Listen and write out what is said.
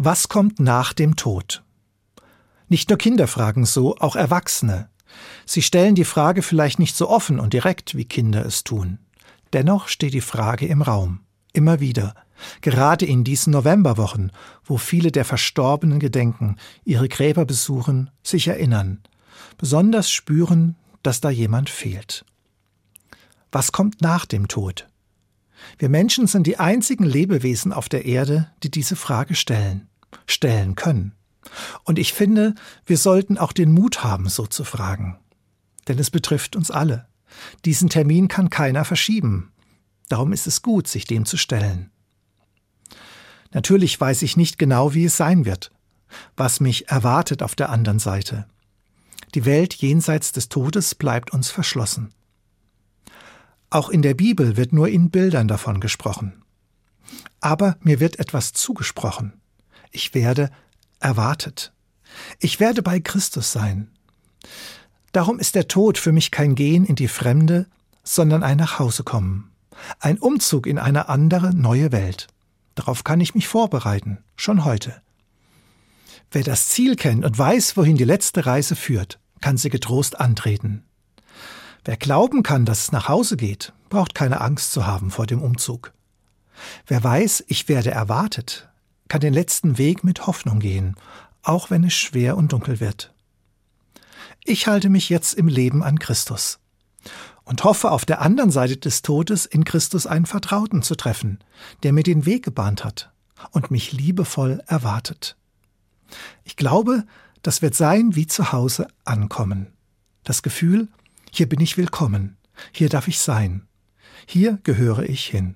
Was kommt nach dem Tod? Nicht nur Kinder fragen so, auch Erwachsene. Sie stellen die Frage vielleicht nicht so offen und direkt, wie Kinder es tun. Dennoch steht die Frage im Raum. Immer wieder. Gerade in diesen Novemberwochen, wo viele der Verstorbenen gedenken, ihre Gräber besuchen, sich erinnern. Besonders spüren, dass da jemand fehlt. Was kommt nach dem Tod? Wir Menschen sind die einzigen Lebewesen auf der Erde, die diese Frage stellen, stellen können. Und ich finde, wir sollten auch den Mut haben, so zu fragen. Denn es betrifft uns alle. Diesen Termin kann keiner verschieben. Darum ist es gut, sich dem zu stellen. Natürlich weiß ich nicht genau, wie es sein wird, was mich erwartet auf der anderen Seite. Die Welt jenseits des Todes bleibt uns verschlossen. Auch in der Bibel wird nur in Bildern davon gesprochen. Aber mir wird etwas zugesprochen. Ich werde erwartet. Ich werde bei Christus sein. Darum ist der Tod für mich kein Gehen in die Fremde, sondern ein Nachhausekommen. Ein Umzug in eine andere, neue Welt. Darauf kann ich mich vorbereiten, schon heute. Wer das Ziel kennt und weiß, wohin die letzte Reise führt, kann sie getrost antreten. Wer glauben kann, dass es nach Hause geht, braucht keine Angst zu haben vor dem Umzug. Wer weiß, ich werde erwartet, kann den letzten Weg mit Hoffnung gehen, auch wenn es schwer und dunkel wird. Ich halte mich jetzt im Leben an Christus und hoffe auf der anderen Seite des Todes in Christus einen Vertrauten zu treffen, der mir den Weg gebahnt hat und mich liebevoll erwartet. Ich glaube, das wird sein wie zu Hause ankommen. Das Gefühl, hier bin ich willkommen, hier darf ich sein, hier gehöre ich hin.